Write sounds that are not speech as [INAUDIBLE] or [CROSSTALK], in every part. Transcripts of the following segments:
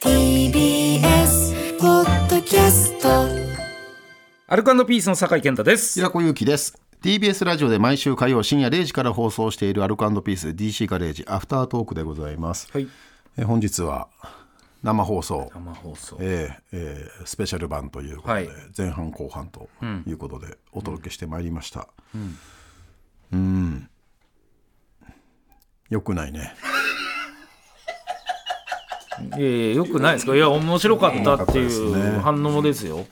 TBS ポッドキャストアルコピースの酒井健太です。平子祐希です。TBS ラジオで毎週火曜深夜0時から放送しているアルコピース DC ガレージアフタートークでございます、はい。え本日は生放送。生放送。えーえースペシャル版ということで、はい。前半後半ということでお届けしてまいりました。うん。よくないねいやいや、よくないですか？いや、面白かったっていう反応ですよ。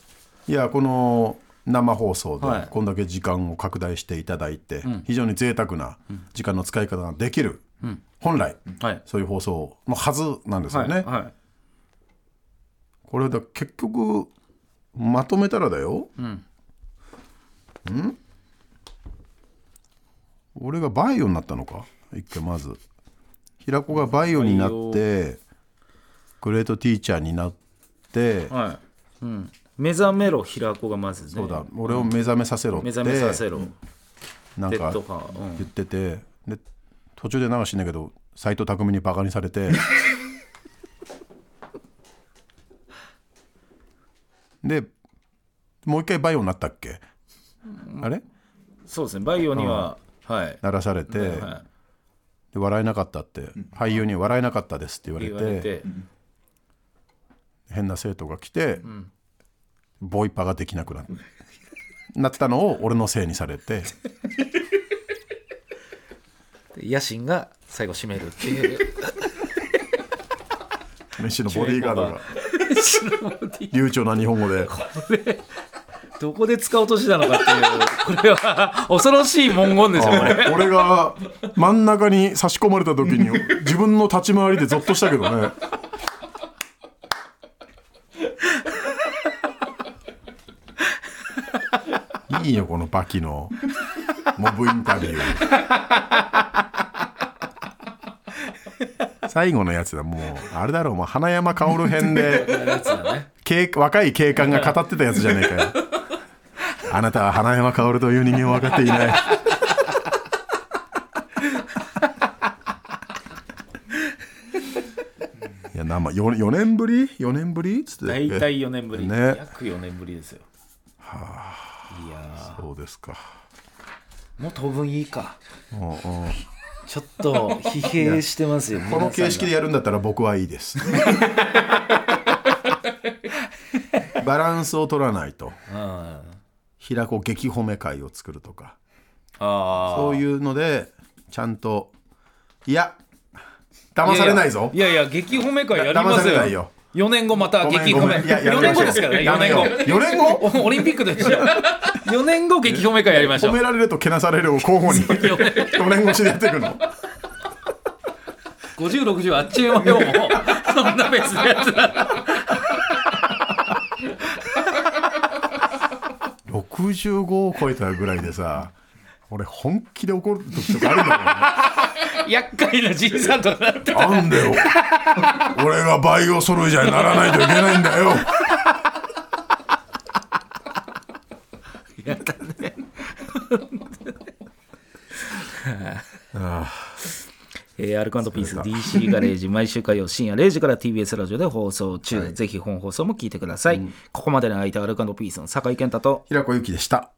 いやこの生放送ではい。こんだけ時間を拡大していただいて、非常に贅沢な時間の使い方ができる、本来、はい。そういう放送のはずなんですよはい。ね、はい。これだ結局まとめたらだよ。うん。俺がバイオになったのか？一回まず。平子がバイオになってグレートティーチャーになって、はい。うん。目覚めろ、平子がまずね。そうだ俺を目覚めさせろって目覚めさせろ。なんか言ってて、で途中で流しんだけど斎藤工にバカにされて [LAUGHS] でもう一回バイオになったっけ、あれ？そうですね。バイオには、はい。鳴らされて、はで笑えなかったって、俳優に笑えなかったですって言わい。れて。変な生徒が来て、ボイパができなくななったのを俺のせいにされて [LAUGHS] で野心が最後締めるっていう。[LAUGHS] 飯のボディーガードが [LAUGHS] 流暢な日本語でどこで使おうとしたのかっていう。これは恐ろしい文言ですよ、これ。俺が真ん中に差し込まれた時に自分の立ち回りでゾッとしたけどねいいよこのバキの。モブインタビュー。最後のやつだもう。あれだろうもう花山薫編で若い警官が語ってたやつじゃねえかよ。あなたは花山薫という人間を分かっていない。いや生 4, 4年ぶり？4年ぶり？っつって。大体4年ぶり。ね。約4年ぶりですよ。いやそうですか。ーもう当分いいか。うんうん。ちょっと疲弊してますよ。この形式でやるんだったら僕はいいです。[LAUGHS] バランスを取らないと。あ平子激褒め会を作るとか。あそういうのでちゃんといや騙されないぞ。いやいや激褒め会やります騙されないよよ4年後また激褒めごめん。いやや4めましょう。年後ですからね4やめよう年後。4年後？おオリンピックでしょ。4年後激褒め会やりましょう。褒められるとけなされるを交互に4年越しでやっていくの。5060あっちゅう間よもうそんな別のやつだ65を超えたぐらいでさ俺本気で怒る時とかあるんだもんね厄介なじいさんとかなってなんだよ俺がバイオソルジャーにならないといけないんだよ。やだね。えー、アルコピース DC ガレージ毎週火曜深夜0時から TBS ラジオで放送中、ぜひ本放送も聞いてください、ここまでの相手はアルコピースの酒井健太と。平子ゆきでした